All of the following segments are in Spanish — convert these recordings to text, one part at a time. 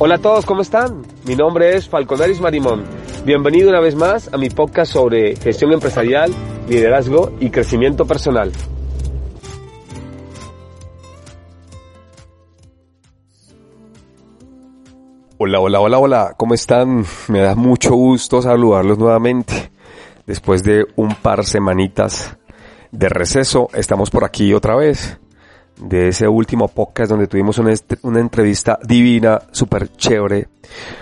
Hola a todos, ¿cómo están? Mi nombre es Falconaris Marimón. Bienvenido una vez más a mi podcast sobre gestión empresarial, liderazgo y crecimiento personal. Hola, hola, hola, hola, ¿cómo están? Me da mucho gusto saludarlos nuevamente. Después de un par semanitas de receso, estamos por aquí otra vez. De ese último podcast donde tuvimos una, una entrevista divina, súper chévere,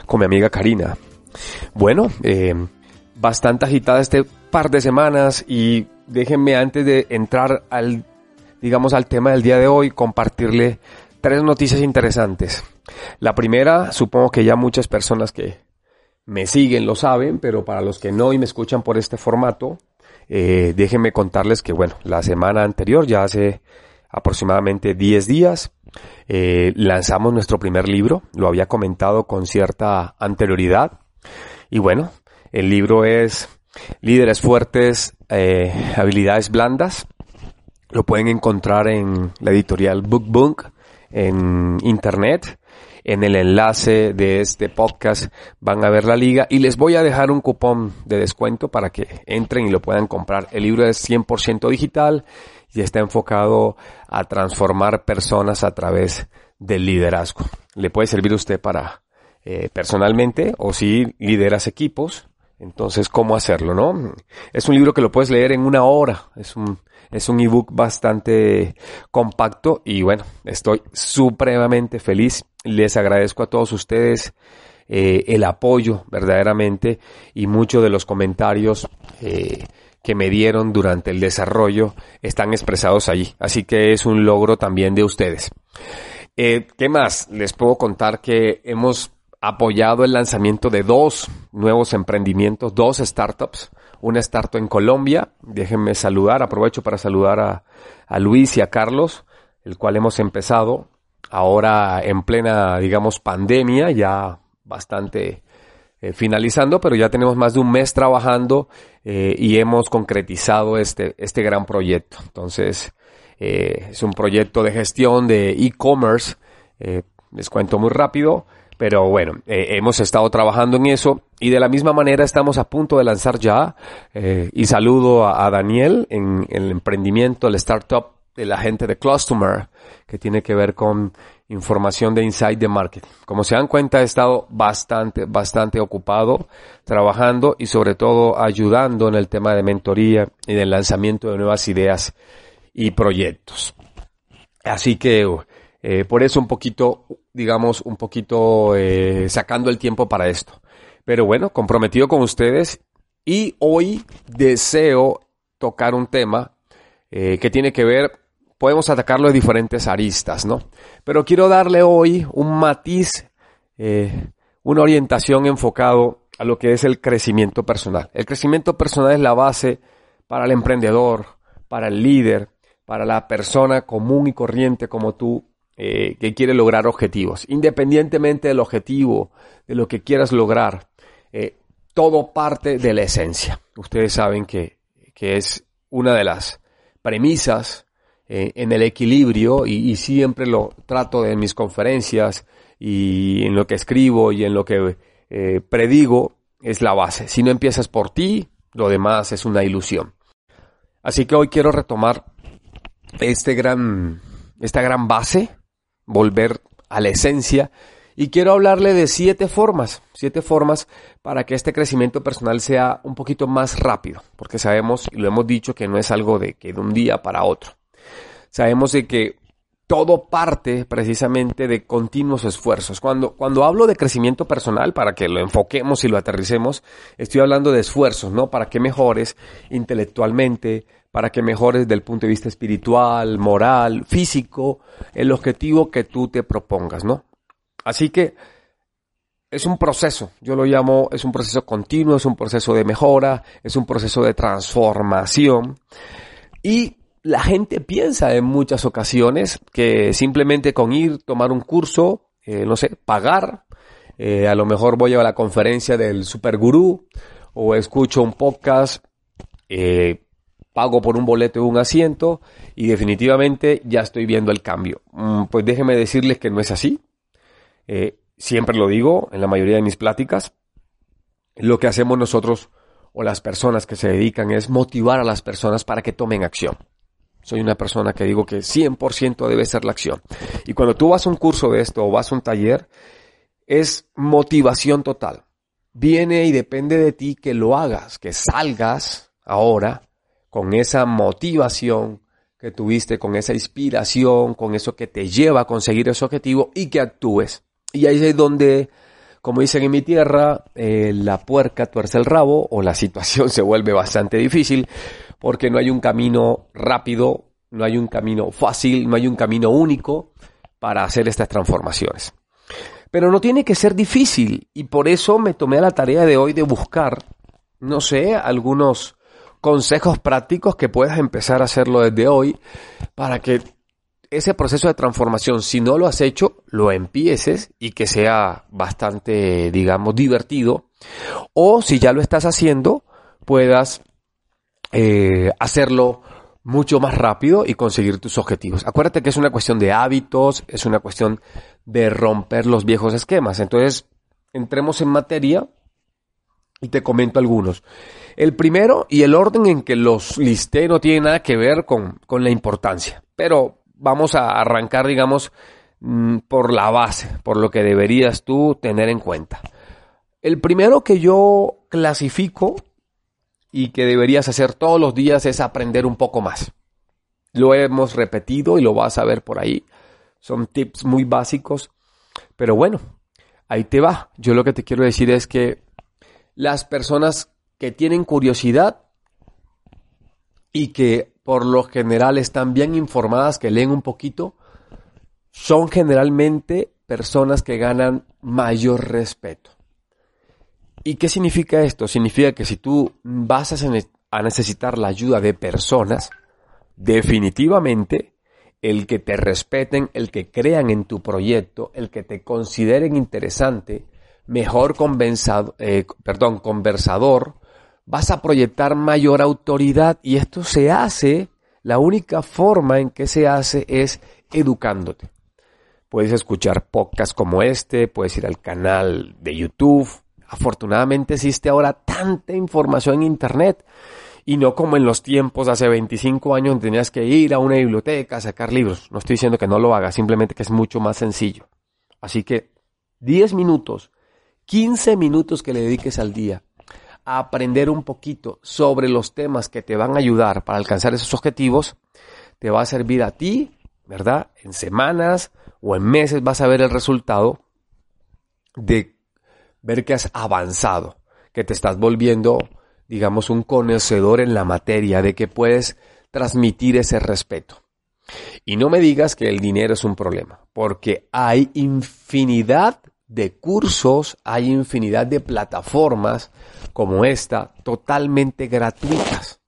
con mi amiga Karina. Bueno, eh, bastante agitada este par de semanas y déjenme antes de entrar al, digamos, al tema del día de hoy, compartirle tres noticias interesantes. La primera, supongo que ya muchas personas que me siguen lo saben, pero para los que no y me escuchan por este formato, eh, déjenme contarles que, bueno, la semana anterior, ya hace aproximadamente 10 días, eh, lanzamos nuestro primer libro, lo había comentado con cierta anterioridad, y bueno, el libro es Líderes Fuertes, eh, Habilidades Blandas, lo pueden encontrar en la editorial BookBunk en internet. En el enlace de este podcast van a ver la liga. Y les voy a dejar un cupón de descuento para que entren y lo puedan comprar. El libro es 100% digital y está enfocado a transformar personas a través del liderazgo. Le puede servir a usted para eh, personalmente o si lideras equipos, entonces, ¿cómo hacerlo, no? Es un libro que lo puedes leer en una hora. Es un, es un ebook bastante compacto y bueno, estoy supremamente feliz. Les agradezco a todos ustedes eh, el apoyo verdaderamente y muchos de los comentarios eh, que me dieron durante el desarrollo están expresados allí. Así que es un logro también de ustedes. Eh, ¿Qué más? Les puedo contar que hemos apoyado el lanzamiento de dos nuevos emprendimientos, dos startups. Una startup en Colombia. Déjenme saludar, aprovecho para saludar a, a Luis y a Carlos, el cual hemos empezado ahora en plena, digamos, pandemia, ya bastante eh, finalizando, pero ya tenemos más de un mes trabajando eh, y hemos concretizado este, este gran proyecto. Entonces, eh, es un proyecto de gestión de e-commerce. les cuento muy rápido, pero bueno, hemos estado trabajando en eso y de la misma manera estamos a punto de lanzar ya. y saludo a, a Daniel en, en el emprendimiento, el startup de la gente de Customer, que tiene que ver con información de insight de marketing. Como se dan cuenta, he estado bastante, bastante ocupado trabajando y sobre todo ayudando en el tema de mentoría y del lanzamiento de nuevas ideas y proyectos. Así que eh, por eso un poquito, digamos, un poquito eh, sacando el tiempo para esto. Pero bueno, comprometido con ustedes y hoy deseo tocar un tema eh, que tiene que ver, podemos atacarlo de diferentes aristas, ¿no? Pero quiero darle hoy un matiz, eh, una orientación enfocado a lo que es el crecimiento personal. El crecimiento personal es la base para el emprendedor, para el líder, para la persona común y corriente como tú eh, que quiere lograr objetivos. Independientemente del objetivo, de lo que quieras lograr, eh, todo parte de la esencia. Ustedes saben que, que es una de las premisas eh, en el equilibrio y, siempre lo trato en mis conferencias y en lo que escribo y en lo que eh, predigo es la base. Si no empiezas por ti, lo demás es una ilusión. Así que hoy quiero retomar este gran, esta gran base, volver a la esencia y quiero hablarle de siete formas, siete formas para que este crecimiento personal sea un poquito más rápido, porque sabemos y lo hemos dicho que no es algo de que de un día para otro. Sabemos de que todo parte precisamente de continuos esfuerzos. Cuando, cuando hablo de crecimiento personal, para que lo enfoquemos y lo aterricemos, estoy hablando de esfuerzos, ¿no? Para que mejores intelectualmente, para que mejores desde el punto de vista espiritual, moral, físico, el objetivo que tú te propongas, ¿no? Así que es un proceso, yo lo llamo, es un proceso continuo, es un proceso de mejora, es un proceso de transformación. Y la gente piensa en muchas ocasiones que simplemente con ir, tomar un curso, eh, no sé, pagar, eh, a lo mejor voy a la conferencia del super gurú o escucho un podcast, eh, pago por un boleto de un asiento y definitivamente ya estoy viendo el cambio. Mm, pues déjenme decirles que no es así. siempre lo digo en la mayoría de mis pláticas. Lo que hacemos nosotros o las personas que se dedican es motivar a las personas para que tomen acción. Soy una persona que digo que 100% debe ser la acción. Y cuando tú vas a un curso de esto o vas a un taller, es motivación total. Viene y depende de ti que lo hagas, que salgas ahora con esa motivación que tuviste, con esa inspiración, con eso que te lleva a conseguir ese objetivo y que actúes. Y ahí es donde, como dicen en mi tierra, eh, la puerca tuerce el rabo o la situación se vuelve bastante difícil porque no hay un camino rápido, no hay un camino fácil, no hay un camino único para hacer estas transformaciones. Pero no tiene que ser difícil y por eso me tomé la tarea de hoy de buscar, no sé, algunos consejos prácticos que puedas empezar a hacerlo desde hoy para que ese proceso de transformación, si no lo has hecho, lo empieces y que sea bastante, digamos, divertido. O si ya lo estás haciendo, puedas eh, hacerlo mucho más rápido y conseguir tus objetivos. Acuérdate que es una cuestión de hábitos, es una cuestión de romper los viejos esquemas. Entonces, entremos en materia y te comento algunos. El primero y el orden en que los listé no tiene nada que ver con, con la importancia, pero vamos a arrancar, digamos, mm, por la base, por lo que deberías tú tener en cuenta. El primero que yo clasifico y que deberías hacer todos los días es aprender un poco más. Lo hemos repetido y lo vas a ver por ahí. Son tips muy básicos, pero bueno, ahí te va. Yo lo que te quiero decir es que las personas que tienen curiosidad y que por lo general están bien informadas, que leen un poquito, son generalmente personas que ganan mayor respeto. ¿Y qué significa esto? Significa que si tú vas a necesitar la ayuda de personas, definitivamente el que te respeten, el que crean en tu proyecto, el que te consideren interesante, mejor eh, perdón, conversador, vas a proyectar mayor autoridad y esto se hace, la única forma en que se hace es educándote. Puedes escuchar podcasts como este, puedes ir al canal de YouTube, Afortunadamente existe ahora tanta información en Internet y no como en los tiempos hace 25 años tenías que ir a una biblioteca a sacar libros. No estoy diciendo que no lo hagas, simplemente que es mucho más sencillo. Así que 10 minutos, 15 minutos que le dediques al día a aprender un poquito sobre los temas que te van a ayudar para alcanzar esos objetivos, te va a servir a ti, ¿verdad? En semanas o en meses vas a ver el resultado de ver que has avanzado, que te estás volviendo, digamos, un conocedor en la materia, de que puedes transmitir ese respeto. Y no me digas que el dinero es un problema, porque hay infinidad de cursos, hay infinidad de plataformas como esta, totalmente gratuitas.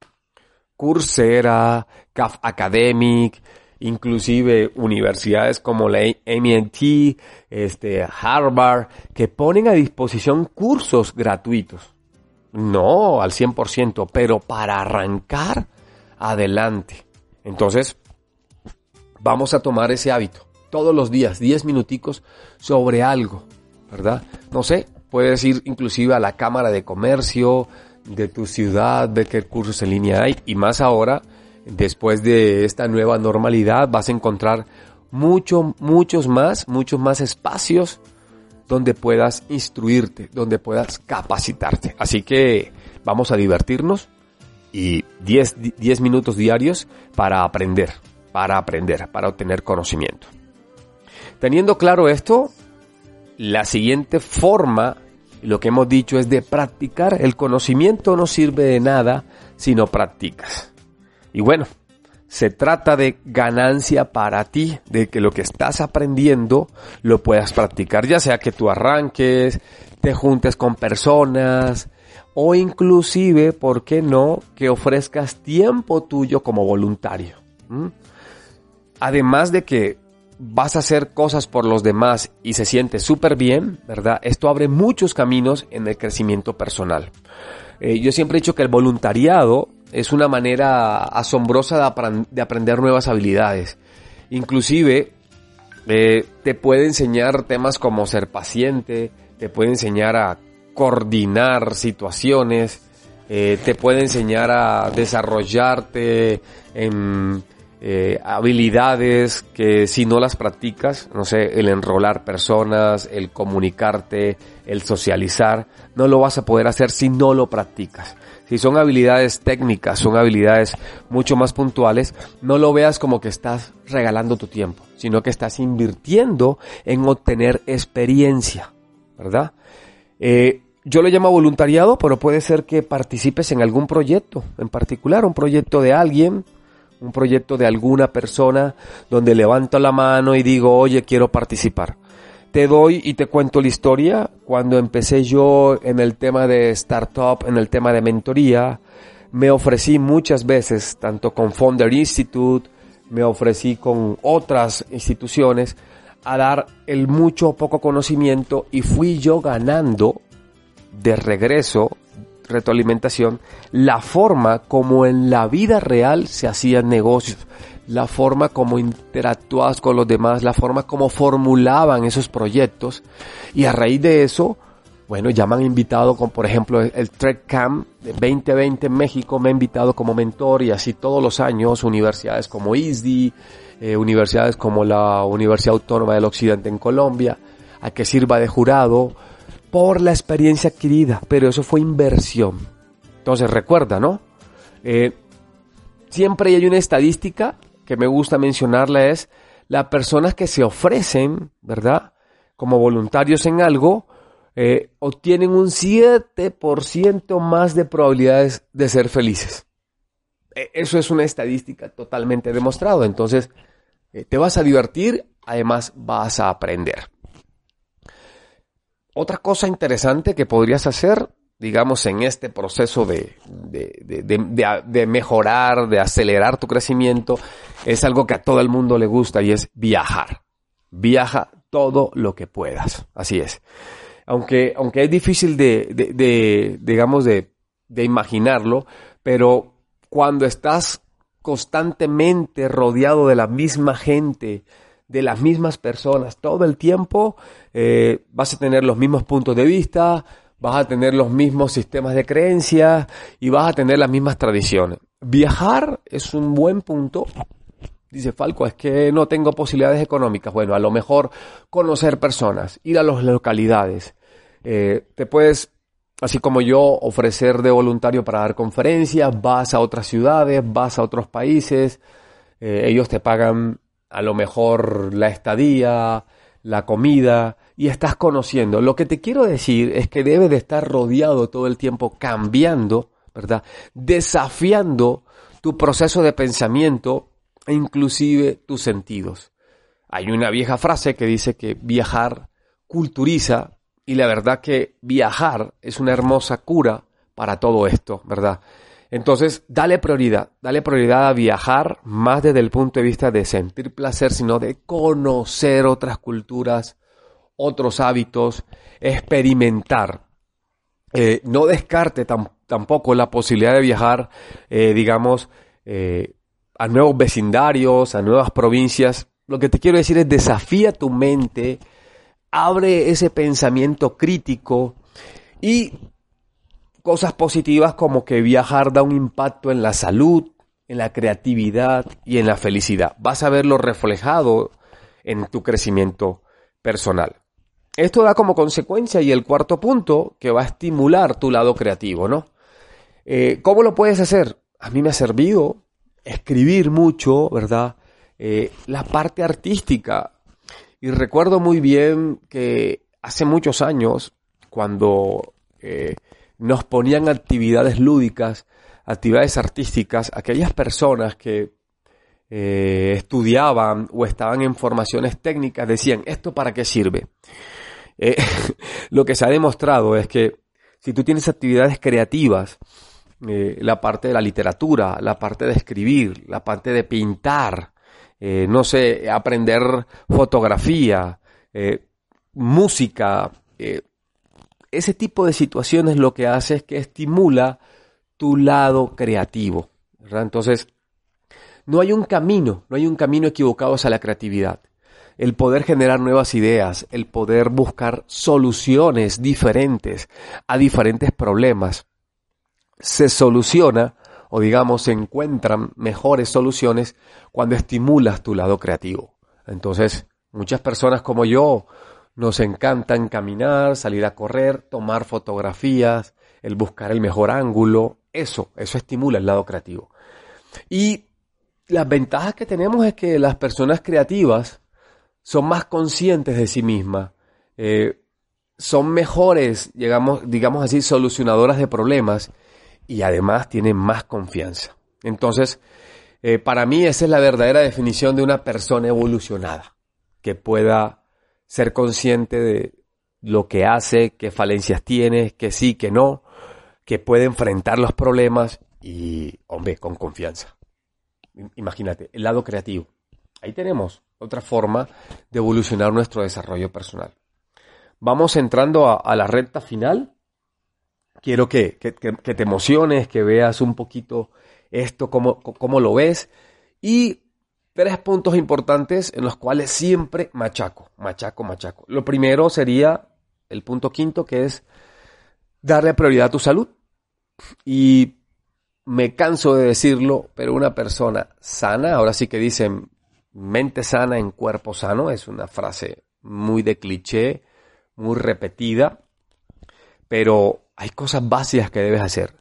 Coursera, CAF Academic, inclusive universidades como la MIT, este, Harvard, que ponen a disposición cursos gratuitos. No al 100%, pero para arrancar adelante. Entonces, vamos a tomar ese hábito todos los días, 10 minuticos sobre algo, ¿verdad? No sé, puedes ir inclusive a la Cámara de Comercio de tu ciudad, ver qué cursos en línea hay y más ahora después de esta nueva normalidad vas a encontrar mucho, muchos más, muchos más espacios donde puedas instruirte, donde puedas capacitarte. Así que vamos a divertirnos y 10, 10 minutos diarios para aprender, para aprender, para obtener conocimiento. Teniendo claro esto, la siguiente forma, lo que hemos dicho es de practicar. El conocimiento no sirve de nada si no practicas. Y bueno, se trata de ganancia para ti, de que lo que estás aprendiendo lo puedas practicar, ya sea que tú arranques, te juntes con personas o inclusive, ¿por qué no?, que ofrezcas tiempo tuyo como voluntario. Además de que vas a hacer cosas por los demás y se siente súper bien, ¿verdad? Esto abre muchos caminos en el crecimiento personal. Eh, yo siempre he dicho que el voluntariado es una manera asombrosa de, aprender nuevas habilidades. Inclusive eh, te puede enseñar temas como ser paciente, te puede enseñar a coordinar situaciones, eh, te puede enseñar a desarrollarte en eh, habilidades que si no las practicas, no sé, el enrolar personas, el comunicarte, el socializar, no lo vas a poder hacer si no lo practicas. Si son habilidades técnicas, son habilidades mucho más puntuales, no lo veas como que estás regalando tu tiempo, sino que estás invirtiendo en obtener experiencia, ¿verdad? Eh, yo lo llamo voluntariado, pero puede ser que participes en algún proyecto en particular, un proyecto de alguien, un proyecto de alguna persona donde levanto la mano y digo, oye, quiero participar. Te doy y te cuento la historia. Cuando empecé yo en el tema de startup, en el tema de mentoría, me ofrecí muchas veces, tanto con Founder Institute, me ofrecí con otras instituciones, a dar el mucho o poco conocimiento y fui yo ganando de regreso retroalimentación, la forma como en la vida real se hacían negocios, la forma como interactuabas con los demás, la forma como formulaban esos proyectos y a raíz de eso, bueno, ya me han invitado con, por ejemplo, el Trek Camp de 2020 en México, me ha invitado como mentor y así todos los años, universidades como ISDI, eh, universidades como la Universidad Autónoma del Occidente en Colombia, a que sirva de jurado, por la experiencia adquirida, pero eso fue inversión. Entonces recuerda, ¿no? Eh, siempre hay una estadística que me gusta mencionarla es las personas que se ofrecen, ¿verdad? Como voluntarios en algo, eh, obtienen un 7% más de probabilidades de ser felices. E, eso es una estadística totalmente demostrada. Entonces, eh, te vas a divertir, además vas a aprender. Otra cosa interesante que podrías hacer, digamos, en este proceso de, de, mejorar, de acelerar tu crecimiento, es algo que a todo el mundo le gusta y es viajar. Viaja todo lo que puedas. Así es. Aunque, aunque es difícil de, digamos, de, de imaginarlo, pero cuando estás constantemente rodeado de la misma gente, de las mismas personas todo el tiempo, eh, vas a tener los mismos puntos de vista, vas a tener los mismos sistemas de creencias y vas a tener las mismas tradiciones. Viajar es un buen punto. Dice Falco, es que no tengo posibilidades económicas. Bueno, a lo mejor conocer personas, ir a las localidades. Eh, te puedes, así como yo, ofrecer de voluntario para dar conferencias, vas a otras ciudades, vas a otros países, eh, ellos te pagan a lo mejor la estadía, la comida, y estás conociendo. Lo que te quiero decir es que debes de estar rodeado todo el tiempo cambiando, ¿verdad? Desafiando tu proceso de pensamiento e inclusive tus sentidos. Hay una vieja frase que dice que viajar culturiza y la verdad que viajar es una hermosa cura para todo esto, ¿verdad? Entonces, dale prioridad, dale prioridad a viajar más desde el punto de vista de sentir placer, sino de conocer otras culturas, otros hábitos, experimentar. Eh, no descarte tampoco la posibilidad de viajar, eh, digamos, eh, a nuevos vecindarios, a nuevas provincias. Lo que te quiero decir es desafía tu mente, abre ese pensamiento crítico y cosas positivas como que viajar da un impacto en la salud, en la creatividad y en la felicidad. Vas a verlo reflejado en tu crecimiento personal. Esto da como consecuencia y el cuarto punto que va a estimular tu lado creativo, ¿no? Eh, ¿Cómo lo puedes hacer? A mí me ha servido escribir mucho, ¿verdad? Eh, la parte artística. Y recuerdo muy bien que hace muchos años, cuando eh, nos ponían actividades lúdicas actividades artísticas, aquellas personas que eh, estudiaban o estaban en formaciones técnicas decían, ¿esto para qué sirve? Eh, lo que se ha demostrado es que si tú tienes actividades creativas, eh, la parte de la literatura, la parte de escribir, la parte de pintar, no sé, aprender fotografía, música, ese tipo de situaciones lo que hace es que estimula tu lado creativo. Entonces, no hay un camino, no hay un camino equivocado hacia la creatividad. El poder generar nuevas ideas, el poder buscar soluciones diferentes a diferentes problemas, se soluciona o digamos se encuentran mejores soluciones cuando estimulas tu lado creativo. Entonces, muchas personas como yo nos encanta caminar, salir a correr, tomar fotografías, el buscar el mejor ángulo, eso, eso estimula el lado creativo. Y las ventajas que tenemos es que las personas creativas son más conscientes de sí mismas, eh, son mejores, digamos, digamos así, solucionadoras de problemas y además tienen más confianza. Entonces, eh, para mí esa es la verdadera definición de una persona evolucionada, que pueda ser consciente de lo que hace, qué falencias tiene, que sí, que no, que puede enfrentar los problemas y, hombre, con confianza. Imagínate, el lado creativo. Ahí tenemos otra forma de evolucionar nuestro desarrollo personal. Vamos entrando a, la recta final. Quiero que, te emociones, que veas un poquito esto, cómo, cómo lo ves. Y tres puntos importantes en los cuales siempre machaco, machaco, machaco. Lo primero sería el punto quinto, que es darle prioridad a tu salud. Y me canso de decirlo, pero una persona sana, ahora sí que dicen mente sana en cuerpo sano, es una frase muy de cliché, muy repetida, pero hay cosas básicas que debes hacer.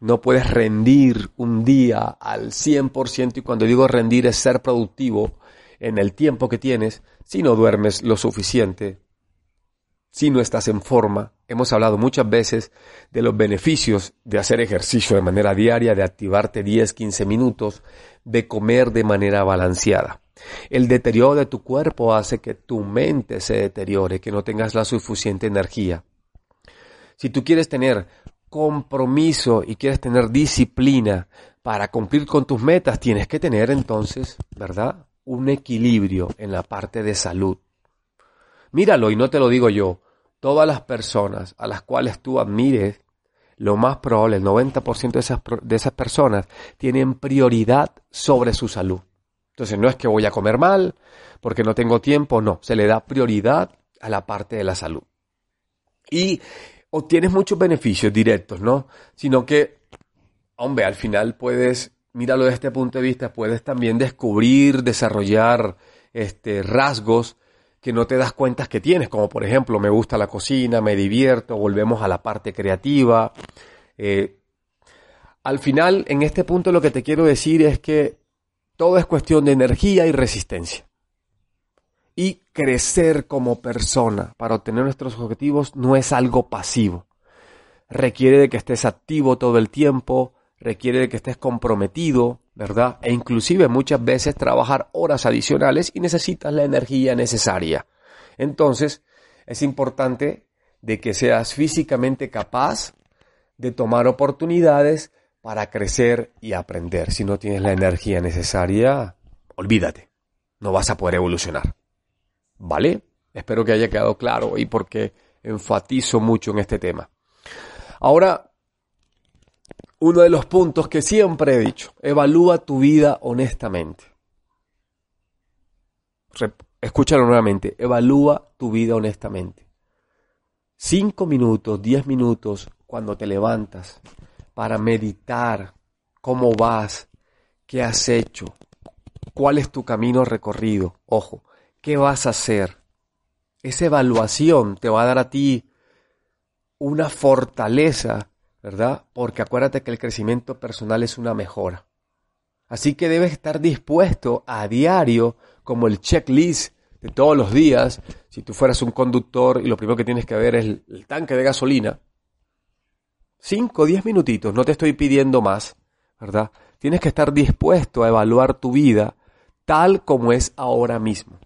No puedes rendir un día al 100% y cuando digo rendir es ser productivo en el tiempo que tienes si no duermes lo suficiente, si no estás en forma. Hemos hablado muchas veces de los beneficios de hacer ejercicio de manera diaria, de activarte 10, 15 minutos, de comer de manera balanceada. El deterioro de tu cuerpo hace que tu mente se deteriore, que no tengas la suficiente energía. Si tú quieres tener compromiso y quieres tener disciplina para cumplir con tus metas, tienes que tener entonces, ¿verdad? Un equilibrio en la parte de salud. Míralo y no te lo digo yo. Todas las personas a las cuales tú admires, lo más probable, el 90% de esas, de esas personas tienen prioridad sobre su salud. Entonces no es que voy a comer mal porque no tengo tiempo, no, se le da prioridad a la parte de la salud. Y obtienes muchos beneficios directos, ¿no? Sino que, hombre, al final puedes, míralo desde este punto de vista, puedes también descubrir, desarrollar este, rasgos que no te das cuenta que tienes, como por ejemplo, me gusta la cocina, me divierto, volvemos a la parte creativa. Eh, al final, en este punto lo que te quiero decir es que todo es cuestión de energía y resistencia. Y crecer como persona para obtener nuestros objetivos no es algo pasivo. Requiere de que estés activo todo el tiempo, requiere de que estés comprometido, ¿verdad? E inclusive muchas veces trabajar horas adicionales y necesitas la energía necesaria. Entonces, es importante de que seas físicamente capaz de tomar oportunidades para crecer y aprender. Si no tienes la energía necesaria, olvídate, no vas a poder evolucionar. ¿Vale? Espero que haya quedado claro y porque enfatizo mucho en este tema. Ahora, uno de los puntos que siempre he dicho, evalúa tu vida honestamente. Escúchalo nuevamente, evalúa tu vida honestamente. Cinco minutos, diez minutos cuando te levantas para meditar cómo vas, qué has hecho, cuál es tu camino recorrido. Ojo, ¿qué vas a hacer? Esa evaluación te va a dar a ti una fortaleza ¿verdad? Porque acuérdate que el crecimiento personal es una mejora. Así que debes estar dispuesto a diario, como el checklist de todos los días, si tú fueras un conductor y lo primero que tienes que ver es el, tanque de gasolina, 5 o 10 minutitos, no te estoy pidiendo más, ¿verdad? Tienes que estar dispuesto a evaluar tu vida tal como es ahora mismo.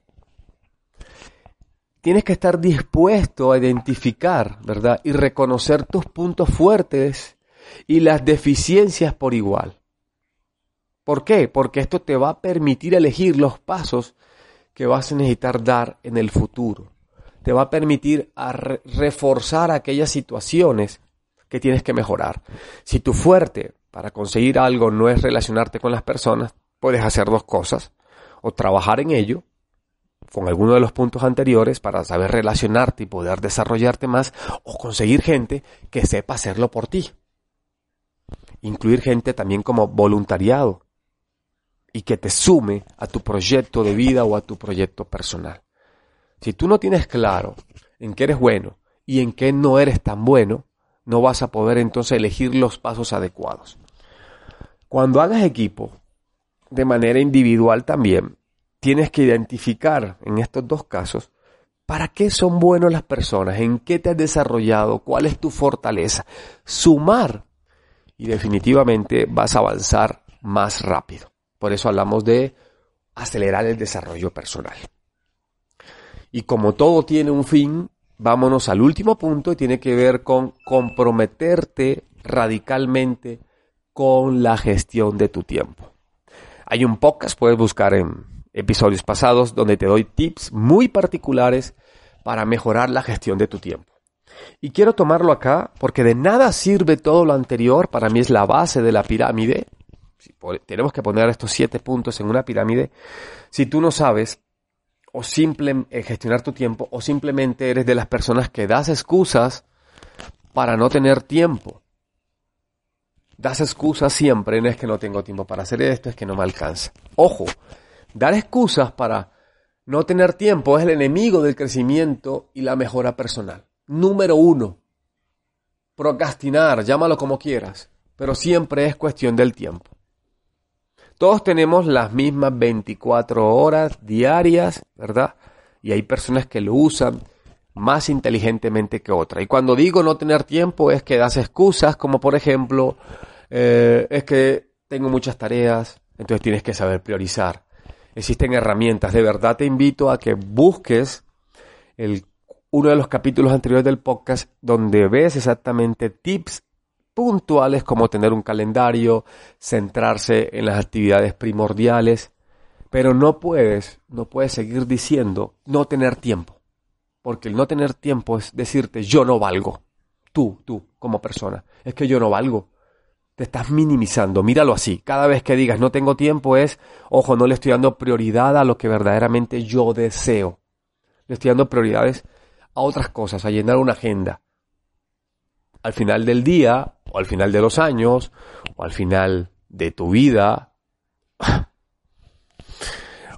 Tienes que estar dispuesto a identificar, ¿verdad? Y reconocer tus puntos fuertes y las deficiencias por igual. ¿Por qué? Porque esto te va a permitir elegir los pasos que vas a necesitar dar en el futuro. Te va a permitir reforzar aquellas situaciones que tienes que mejorar. Si tu fuerte para conseguir algo no es relacionarte con las personas, puedes hacer dos cosas. O trabajar en ello, con alguno de los puntos anteriores, para saber relacionarte y poder desarrollarte más, o conseguir gente que sepa hacerlo por ti. Incluir gente también como voluntariado y que te sume a tu proyecto de vida o a tu proyecto personal. Si tú no tienes claro en qué eres bueno y en qué no eres tan bueno, no vas a poder entonces elegir los pasos adecuados. Cuando hagas equipo, de manera individual también, tienes que identificar en estos dos casos para qué son buenos las personas, en qué te has desarrollado, cuál es tu fortaleza. Sumar y definitivamente vas a avanzar más rápido. Por eso hablamos de acelerar el desarrollo personal. Y como todo tiene un fin, vámonos al último punto y tiene que ver con comprometerte radicalmente con la gestión de tu tiempo. Hay un podcast, puedes buscar en episodios pasados, donde te doy tips muy particulares para mejorar la gestión de tu tiempo. Y quiero tomarlo acá porque de nada sirve todo lo anterior, para mí es la base de la pirámide. tenemos que poner estos siete puntos en una pirámide. Si tú no sabes o simple, eh, gestionar tu tiempo o simplemente eres de las personas que das excusas para no tener tiempo. Das excusas siempre, no es que no tengo tiempo para hacer esto, es que no me alcanza. Ojo, dar excusas para no tener tiempo es el enemigo del crecimiento y la mejora personal. Número uno, procrastinar, llámalo como quieras, pero siempre es cuestión del tiempo. Todos tenemos las mismas 24 horas diarias, ¿verdad? Y hay personas que lo usan más inteligentemente que otras. Y cuando digo no tener tiempo es que das excusas, como por ejemplo, eh, es que tengo muchas tareas, entonces tienes que saber priorizar. Existen herramientas. De verdad te invito a que busques el, uno de los capítulos anteriores del podcast donde ves exactamente tips puntuales como tener un calendario, centrarse en las actividades primordiales, pero no puedes, no puedes seguir diciendo no tener tiempo, porque el no tener tiempo es decirte yo no valgo, tú, tú como persona, es que yo no valgo. Te estás minimizando, míralo así. Cada vez que digas no tengo tiempo es, ojo, no le estoy dando prioridad a lo que verdaderamente yo deseo. Le estoy dando prioridades a otras cosas, a llenar una agenda. Al final del día, al final de los años, o al final de tu vida,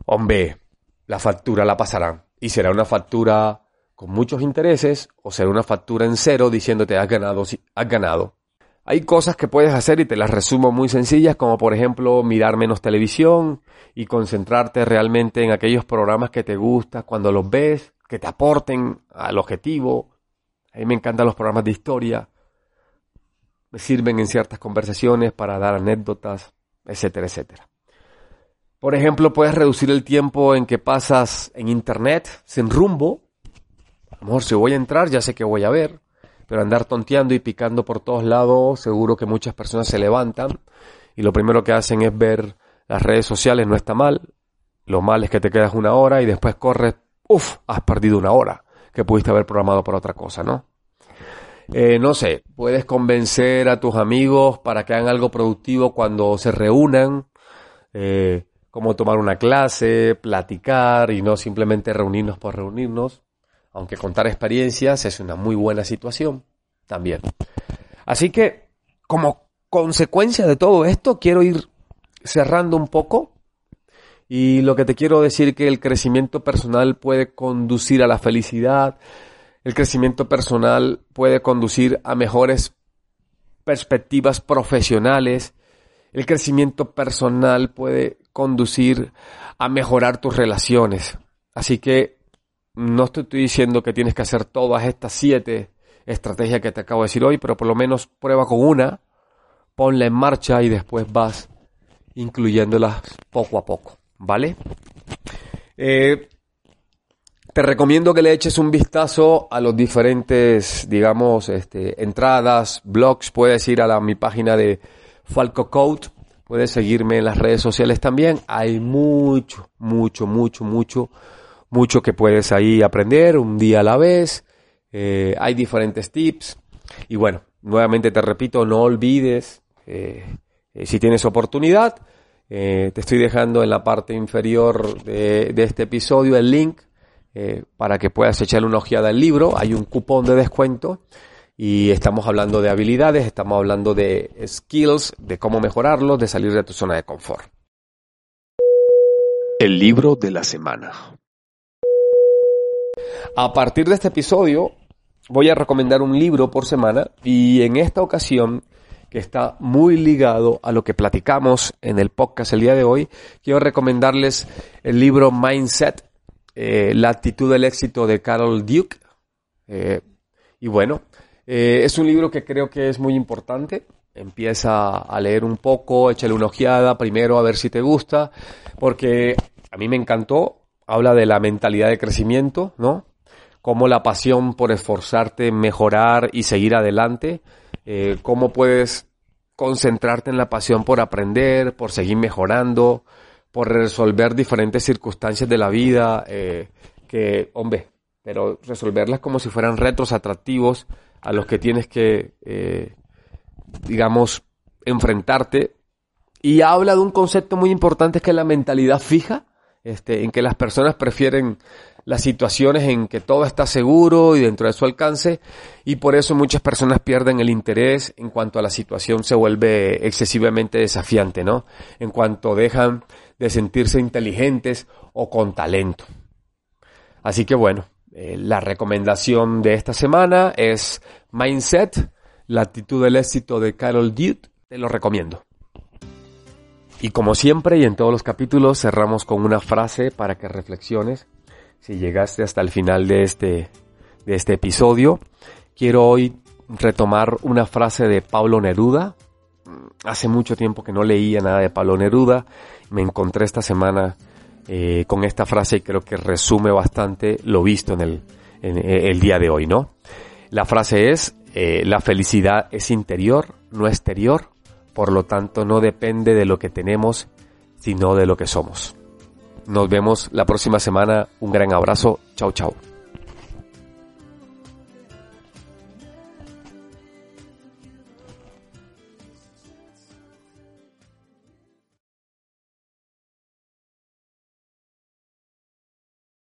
hombre, la factura la pasarán. Y será una factura con muchos intereses o será una factura en cero diciéndote has ganado, has ganado. Hay cosas que puedes hacer y te las resumo muy sencillas, como por ejemplo mirar menos televisión y concentrarte realmente en aquellos programas que te gustan cuando los ves, que te aporten al objetivo. A mí me encantan los programas de historia me sirven en ciertas conversaciones para dar anécdotas, etcétera, etcétera. Por ejemplo, puedes reducir el tiempo en que pasas en internet sin rumbo. A lo mejor si voy a entrar ya sé que voy a ver, pero andar tonteando y picando por todos lados, seguro que muchas personas se levantan y lo primero que hacen es ver las redes sociales, no está mal. Lo mal es que te quedas una hora y después corres, uff, has perdido una hora que pudiste haber programado para otra cosa, ¿no? Eh, no sé, puedes convencer a tus amigos para que hagan algo productivo cuando se reúnan, eh, como tomar una clase, platicar y no simplemente reunirnos por reunirnos, aunque contar experiencias es una muy buena situación también. Así que, como consecuencia de todo esto, quiero ir cerrando un poco y lo que te quiero decir que el crecimiento personal puede conducir a la felicidad, el crecimiento personal puede conducir a mejores perspectivas profesionales. El crecimiento personal puede conducir a mejorar tus relaciones. Así que no te estoy diciendo que tienes que hacer todas estas siete estrategias que te acabo de decir hoy, pero por lo menos prueba con una ponla en marcha y después vas incluyéndolas poco a poco, ¿vale? Eh, te recomiendo que le eches un vistazo a los diferentes, digamos, este, entradas, blogs. Puedes ir a la, mi página de Falco Code. Puedes seguirme en las redes sociales también. Hay mucho, mucho, mucho, mucho, mucho que puedes ahí aprender un día a la vez. Eh, hay diferentes tips. Y bueno, nuevamente te repito, no olvides, eh, eh, si tienes oportunidad, te estoy dejando en la parte inferior de, de este episodio el link eh, para que puedas echarle una ojeada al libro. Hay un cupón de descuento y estamos hablando de habilidades, estamos hablando de skills, de cómo mejorarlos, de salir de tu zona de confort. El libro de la semana. A partir de este episodio voy a recomendar un libro por semana y en esta ocasión que está muy ligado a lo que platicamos en el podcast el día de hoy, quiero recomendarles el libro Mindset eh, la actitud del éxito de Carol Duke. Eh, y bueno, eh, es un libro que creo que es muy importante. Empieza a leer un poco, échale una ojeada primero a ver si te gusta, porque a mí me encantó. Habla de la mentalidad de crecimiento, ¿no? Cómo la pasión por esforzarte, mejorar y seguir adelante, cómo puedes concentrarte en la pasión por aprender, por seguir mejorando, por resolver diferentes circunstancias de la vida, eh, que, hombre, pero resolverlas como si fueran retos atractivos a los que tienes que, eh, digamos, enfrentarte. Y habla de un concepto muy importante que es la mentalidad fija, este, en que las personas prefieren las situaciones en que todo está seguro y dentro de su alcance y por eso muchas personas pierden el interés en cuanto a la situación se vuelve excesivamente desafiante, ¿no? En cuanto dejan de sentirse inteligentes o con talento. Así que bueno, eh, la recomendación de esta semana es Mindset, la actitud del éxito de Carol Dude. Te lo recomiendo. Y como siempre y en todos los capítulos cerramos con una frase para que reflexiones. Si llegaste hasta el final de este, de este episodio, quiero hoy retomar una frase de Pablo Neruda. Hace mucho tiempo que no leía nada de Pablo Neruda me encontré esta semana eh, con esta frase y creo que resume bastante lo visto en el, eh, día de hoy, ¿no? La frase es, eh, la felicidad es interior, no exterior, por lo tanto no depende de lo que tenemos, sino de lo que somos. Nos vemos la próxima semana, un gran abrazo, chao chao.